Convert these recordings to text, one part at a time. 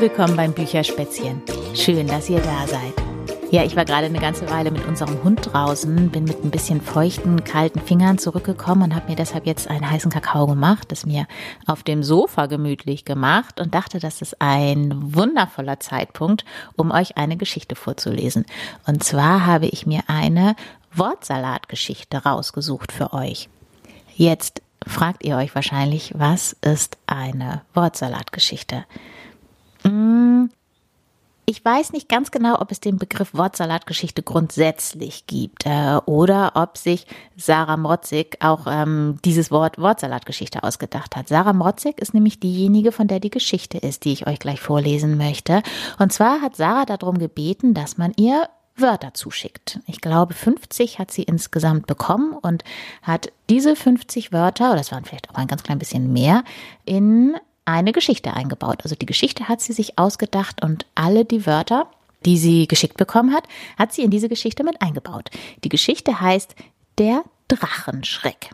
Willkommen beim Bücherspätzchen. Schön, dass ihr da seid. Ja, ich war gerade eine ganze Weile mit unserem Hund draußen, bin mit ein bisschen feuchten, kalten Fingern zurückgekommen und habe mir deshalb jetzt einen heißen Kakao gemacht, das mir auf dem Sofa gemütlich gemacht und dachte, das ist ein wundervoller Zeitpunkt, um euch eine Geschichte vorzulesen. Und zwar habe ich mir eine Wortsalatgeschichte rausgesucht für euch. Jetzt fragt ihr euch wahrscheinlich, was ist eine Wortsalatgeschichte? Ich weiß nicht ganz genau, ob es den Begriff Wortsalatgeschichte grundsätzlich gibt äh, oder ob sich Sarah Motzig auch ähm, dieses Wort Wortsalatgeschichte ausgedacht hat. Sarah Motzig ist nämlich diejenige, von der die Geschichte ist, die ich euch gleich vorlesen möchte. Und zwar hat Sarah darum gebeten, dass man ihr Wörter zuschickt. Ich glaube, 50 hat sie insgesamt bekommen und hat diese 50 Wörter, oder es waren vielleicht auch ein ganz klein bisschen mehr, in eine Geschichte eingebaut. Also die Geschichte hat sie sich ausgedacht und alle die Wörter, die sie geschickt bekommen hat, hat sie in diese Geschichte mit eingebaut. Die Geschichte heißt Der Drachenschreck.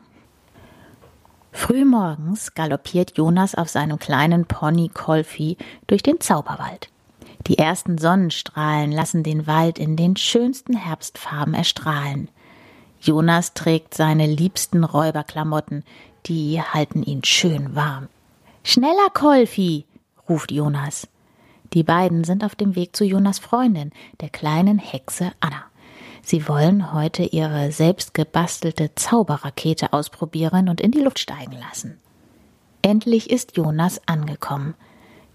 Frühmorgens galoppiert Jonas auf seinem kleinen Pony Kolfi durch den Zauberwald. Die ersten Sonnenstrahlen lassen den Wald in den schönsten Herbstfarben erstrahlen. Jonas trägt seine liebsten Räuberklamotten, die halten ihn schön warm. Schneller, Kolfi, ruft Jonas. Die beiden sind auf dem Weg zu Jonas Freundin, der kleinen Hexe Anna. Sie wollen heute ihre selbstgebastelte Zauberrakete ausprobieren und in die Luft steigen lassen. Endlich ist Jonas angekommen.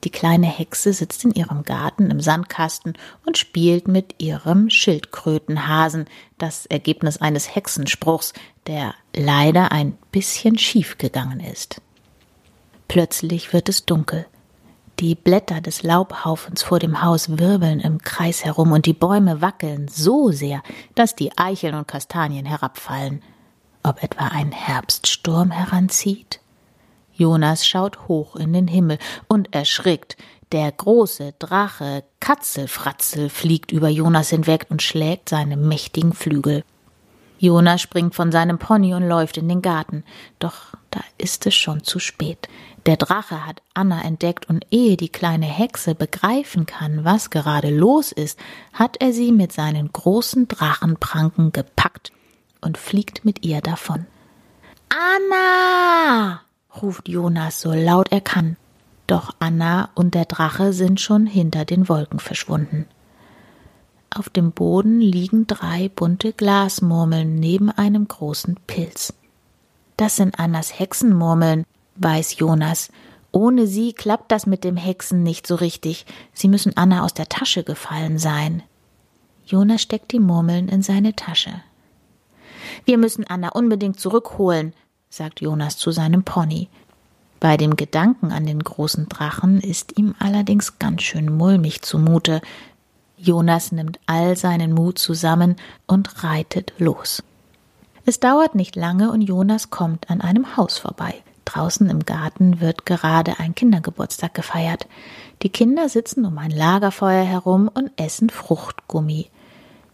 Die kleine Hexe sitzt in ihrem Garten im Sandkasten und spielt mit ihrem Schildkrötenhasen, das Ergebnis eines Hexenspruchs, der leider ein bisschen schief gegangen ist. Plötzlich wird es dunkel. Die Blätter des Laubhaufens vor dem Haus wirbeln im Kreis herum und die Bäume wackeln so sehr, dass die Eicheln und Kastanien herabfallen. Ob etwa ein Herbststurm heranzieht? Jonas schaut hoch in den Himmel und erschrickt. Der große Drache Katzelfratzel fliegt über Jonas hinweg und schlägt seine mächtigen Flügel. Jonas springt von seinem Pony und läuft in den Garten. Doch da ist es schon zu spät. Der Drache hat Anna entdeckt und ehe die kleine Hexe begreifen kann, was gerade los ist, hat er sie mit seinen großen Drachenpranken gepackt und fliegt mit ihr davon. Anna! ruft Jonas so laut er kann. Doch Anna und der Drache sind schon hinter den Wolken verschwunden. Auf dem Boden liegen drei bunte Glasmurmeln neben einem großen Pilz. Das sind Annas Hexenmurmeln, weiß Jonas. Ohne sie klappt das mit dem Hexen nicht so richtig. Sie müssen Anna aus der Tasche gefallen sein. Jonas steckt die Murmeln in seine Tasche. Wir müssen Anna unbedingt zurückholen, sagt Jonas zu seinem Pony. Bei dem Gedanken an den großen Drachen ist ihm allerdings ganz schön mulmig zumute. Jonas nimmt all seinen Mut zusammen und reitet los. Es dauert nicht lange und Jonas kommt an einem Haus vorbei. Draußen im Garten wird gerade ein Kindergeburtstag gefeiert. Die Kinder sitzen um ein Lagerfeuer herum und essen Fruchtgummi.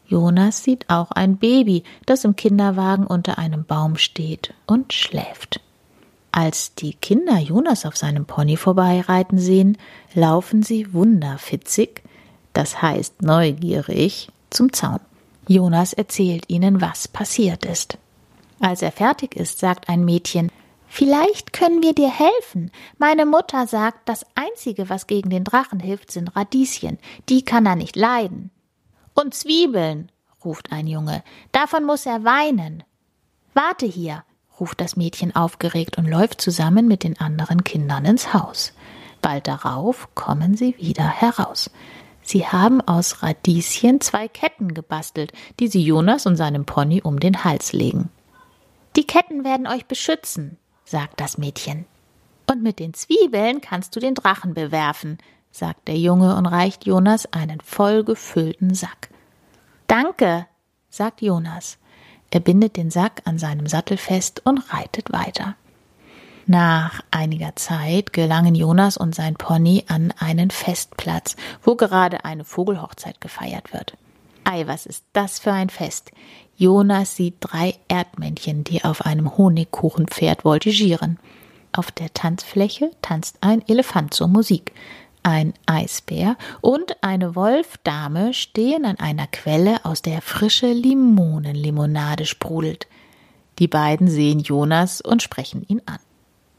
Jonas sieht auch ein Baby, das im Kinderwagen unter einem Baum steht und schläft. Als die Kinder Jonas auf seinem Pony vorbeireiten sehen, laufen sie wunderfitzig, das heißt neugierig, zum Zaun. Jonas erzählt ihnen, was passiert ist. Als er fertig ist, sagt ein Mädchen Vielleicht können wir dir helfen. Meine Mutter sagt, das Einzige, was gegen den Drachen hilft, sind Radieschen. Die kann er nicht leiden. Und Zwiebeln, ruft ein Junge. Davon muss er weinen. Warte hier, ruft das Mädchen aufgeregt und läuft zusammen mit den anderen Kindern ins Haus. Bald darauf kommen sie wieder heraus. Sie haben aus Radieschen zwei Ketten gebastelt, die sie Jonas und seinem Pony um den Hals legen. Die Ketten werden euch beschützen, sagt das Mädchen. Und mit den Zwiebeln kannst du den Drachen bewerfen, sagt der Junge und reicht Jonas einen vollgefüllten Sack. Danke, sagt Jonas. Er bindet den Sack an seinem Sattel fest und reitet weiter. Nach einiger Zeit gelangen Jonas und sein Pony an einen Festplatz, wo gerade eine Vogelhochzeit gefeiert wird. Ei, was ist das für ein Fest? Jonas sieht drei Erdmännchen, die auf einem Honigkuchenpferd voltigieren. Auf der Tanzfläche tanzt ein Elefant zur Musik. Ein Eisbär und eine Wolfdame stehen an einer Quelle, aus der frische Limonenlimonade sprudelt. Die beiden sehen Jonas und sprechen ihn an.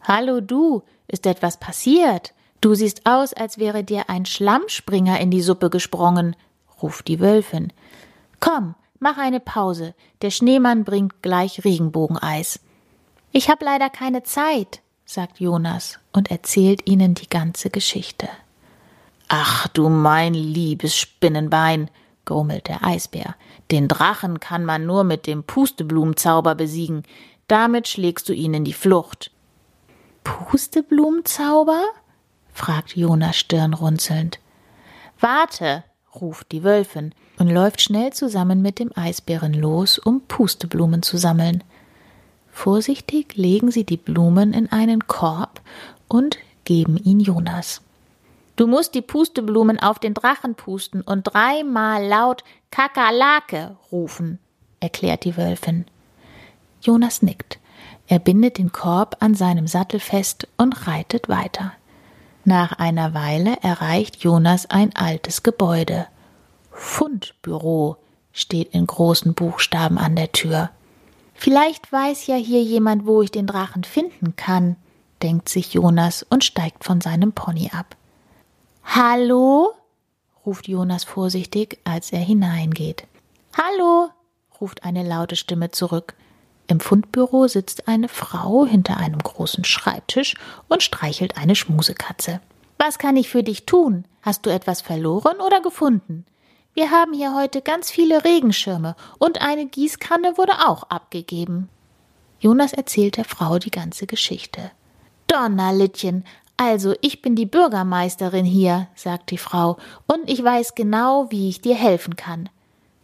Hallo du, ist etwas passiert? Du siehst aus, als wäre dir ein Schlammspringer in die Suppe gesprungen, ruft die Wölfin. Komm, mach eine Pause, der Schneemann bringt gleich Regenbogeneis. Ich hab leider keine Zeit, sagt Jonas und erzählt ihnen die ganze Geschichte. Ach du mein liebes Spinnenbein, grummelt der Eisbär. Den Drachen kann man nur mit dem Pusteblumenzauber besiegen. Damit schlägst du ihn in die Flucht. Pusteblumenzauber? fragt Jonas stirnrunzelnd. Warte, ruft die Wölfin und läuft schnell zusammen mit dem Eisbären los, um Pusteblumen zu sammeln. Vorsichtig legen sie die Blumen in einen Korb und geben ihn Jonas. Du musst die Pusteblumen auf den Drachen pusten und dreimal laut Kakerlake rufen, erklärt die Wölfin. Jonas nickt. Er bindet den Korb an seinem Sattel fest und reitet weiter. Nach einer Weile erreicht Jonas ein altes Gebäude. Fundbüro steht in großen Buchstaben an der Tür. Vielleicht weiß ja hier jemand, wo ich den Drachen finden kann, denkt sich Jonas und steigt von seinem Pony ab. Hallo? ruft Jonas vorsichtig, als er hineingeht. Hallo? ruft eine laute Stimme zurück. Im Fundbüro sitzt eine Frau hinter einem großen Schreibtisch und streichelt eine Schmusekatze. Was kann ich für dich tun? Hast du etwas verloren oder gefunden? Wir haben hier heute ganz viele Regenschirme und eine Gießkanne wurde auch abgegeben. Jonas erzählt der Frau die ganze Geschichte. Donnerlittchen, also, ich bin die Bürgermeisterin hier, sagt die Frau, und ich weiß genau, wie ich dir helfen kann.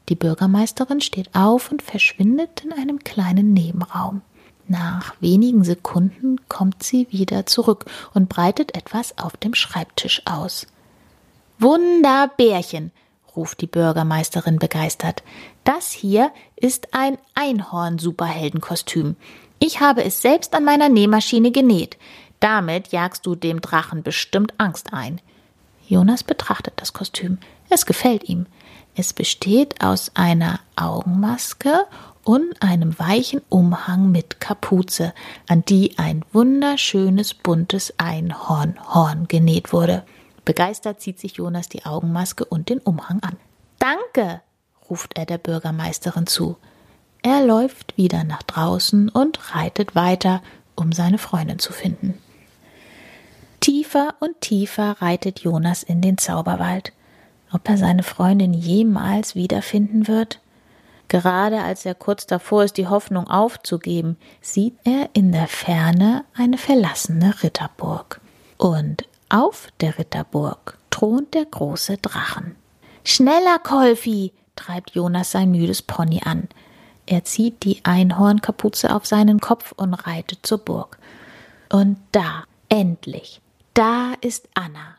Die Bürgermeisterin steht auf und verschwindet in einem kleinen Nebenraum. Nach wenigen Sekunden kommt sie wieder zurück und breitet etwas auf dem Schreibtisch aus. Wunderbärchen, ruft die Bürgermeisterin begeistert. Das hier ist ein Einhorn-Superheldenkostüm. Ich habe es selbst an meiner Nähmaschine genäht. Damit jagst du dem Drachen bestimmt Angst ein. Jonas betrachtet das Kostüm. Es gefällt ihm. Es besteht aus einer Augenmaske und einem weichen Umhang mit Kapuze, an die ein wunderschönes buntes Einhornhorn genäht wurde. Begeistert zieht sich Jonas die Augenmaske und den Umhang an. Danke, ruft er der Bürgermeisterin zu. Er läuft wieder nach draußen und reitet weiter, um seine Freundin zu finden. Tiefer und tiefer reitet Jonas in den Zauberwald. Ob er seine Freundin jemals wiederfinden wird? Gerade als er kurz davor ist, die Hoffnung aufzugeben, sieht er in der Ferne eine verlassene Ritterburg. Und auf der Ritterburg thront der große Drachen. Schneller, Kolfi! treibt Jonas sein müdes Pony an. Er zieht die Einhornkapuze auf seinen Kopf und reitet zur Burg. Und da, endlich, da ist Anna.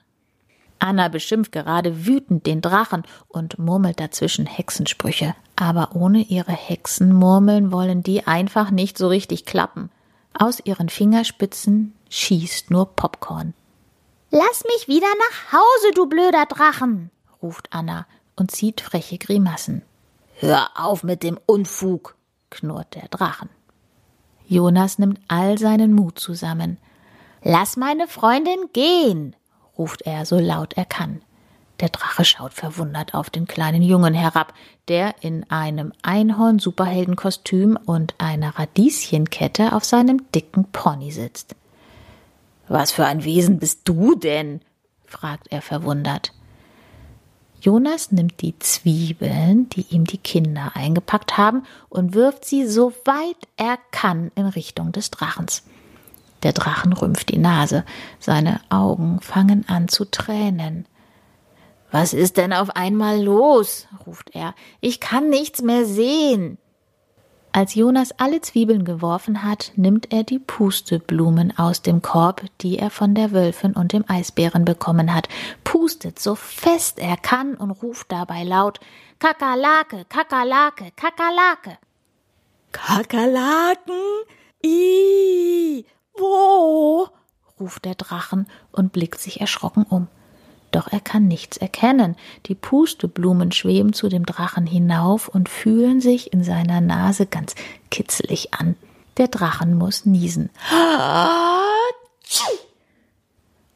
Anna beschimpft gerade wütend den Drachen und murmelt dazwischen Hexensprüche. Aber ohne ihre Hexenmurmeln wollen die einfach nicht so richtig klappen. Aus ihren Fingerspitzen schießt nur Popcorn. Lass mich wieder nach Hause, du blöder Drachen, ruft Anna und zieht freche Grimassen. Hör auf mit dem Unfug, knurrt der Drachen. Jonas nimmt all seinen Mut zusammen. Lass meine Freundin gehen, ruft er so laut er kann. Der Drache schaut verwundert auf den kleinen Jungen herab, der in einem Einhorn-Superheldenkostüm und einer Radieschenkette auf seinem dicken Pony sitzt. Was für ein Wesen bist du denn? fragt er verwundert. Jonas nimmt die Zwiebeln, die ihm die Kinder eingepackt haben, und wirft sie so weit er kann in Richtung des Drachens. Der Drachen rümpft die Nase, seine Augen fangen an zu tränen. Was ist denn auf einmal los? ruft er. Ich kann nichts mehr sehen. Als Jonas alle Zwiebeln geworfen hat, nimmt er die Pusteblumen aus dem Korb, die er von der Wölfin und dem Eisbären bekommen hat, pustet so fest er kann und ruft dabei laut Kakerlake, Kakerlake, Kakerlake. Kakerlaken? Ih, wo? ruft der Drachen und blickt sich erschrocken um. Doch er kann nichts erkennen. Die Pusteblumen schweben zu dem Drachen hinauf und fühlen sich in seiner Nase ganz kitzelig an. Der Drachen muss niesen.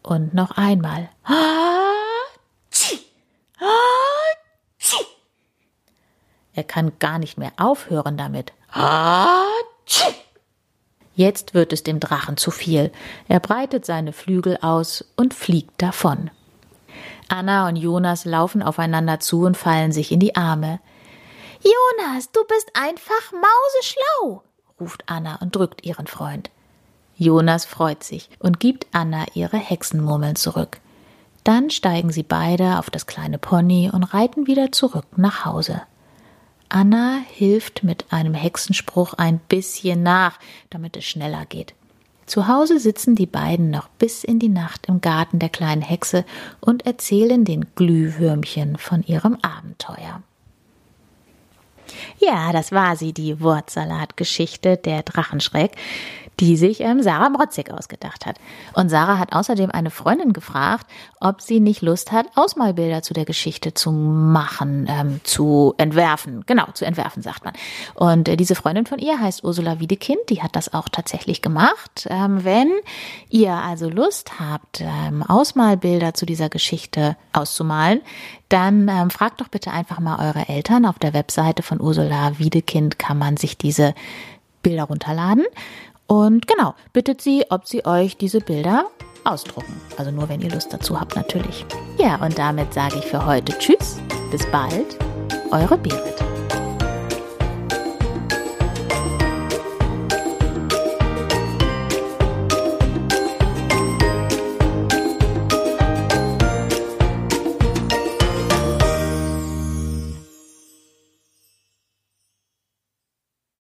Und noch einmal. Er kann gar nicht mehr aufhören damit. Jetzt wird es dem Drachen zu viel. Er breitet seine Flügel aus und fliegt davon. Anna und Jonas laufen aufeinander zu und fallen sich in die Arme. Jonas, du bist einfach mauseschlau, ruft Anna und drückt ihren Freund. Jonas freut sich und gibt Anna ihre Hexenmurmeln zurück. Dann steigen sie beide auf das kleine Pony und reiten wieder zurück nach Hause. Anna hilft mit einem Hexenspruch ein bisschen nach, damit es schneller geht. Zu Hause sitzen die beiden noch bis in die Nacht im Garten der kleinen Hexe und erzählen den Glühwürmchen von ihrem Abenteuer. Ja, das war sie, die Wortsalatgeschichte der Drachenschreck die sich ähm, Sarah Brotzig ausgedacht hat. Und Sarah hat außerdem eine Freundin gefragt, ob sie nicht Lust hat, Ausmalbilder zu der Geschichte zu machen, ähm, zu entwerfen. Genau, zu entwerfen, sagt man. Und äh, diese Freundin von ihr heißt Ursula Wiedekind, die hat das auch tatsächlich gemacht. Ähm, wenn ihr also Lust habt, ähm, Ausmalbilder zu dieser Geschichte auszumalen, dann ähm, fragt doch bitte einfach mal eure Eltern. Auf der Webseite von Ursula Wiedekind kann man sich diese Bilder runterladen. Und genau, bittet sie, ob sie euch diese Bilder ausdrucken. Also nur, wenn ihr Lust dazu habt, natürlich. Ja, und damit sage ich für heute Tschüss, bis bald, eure Berit.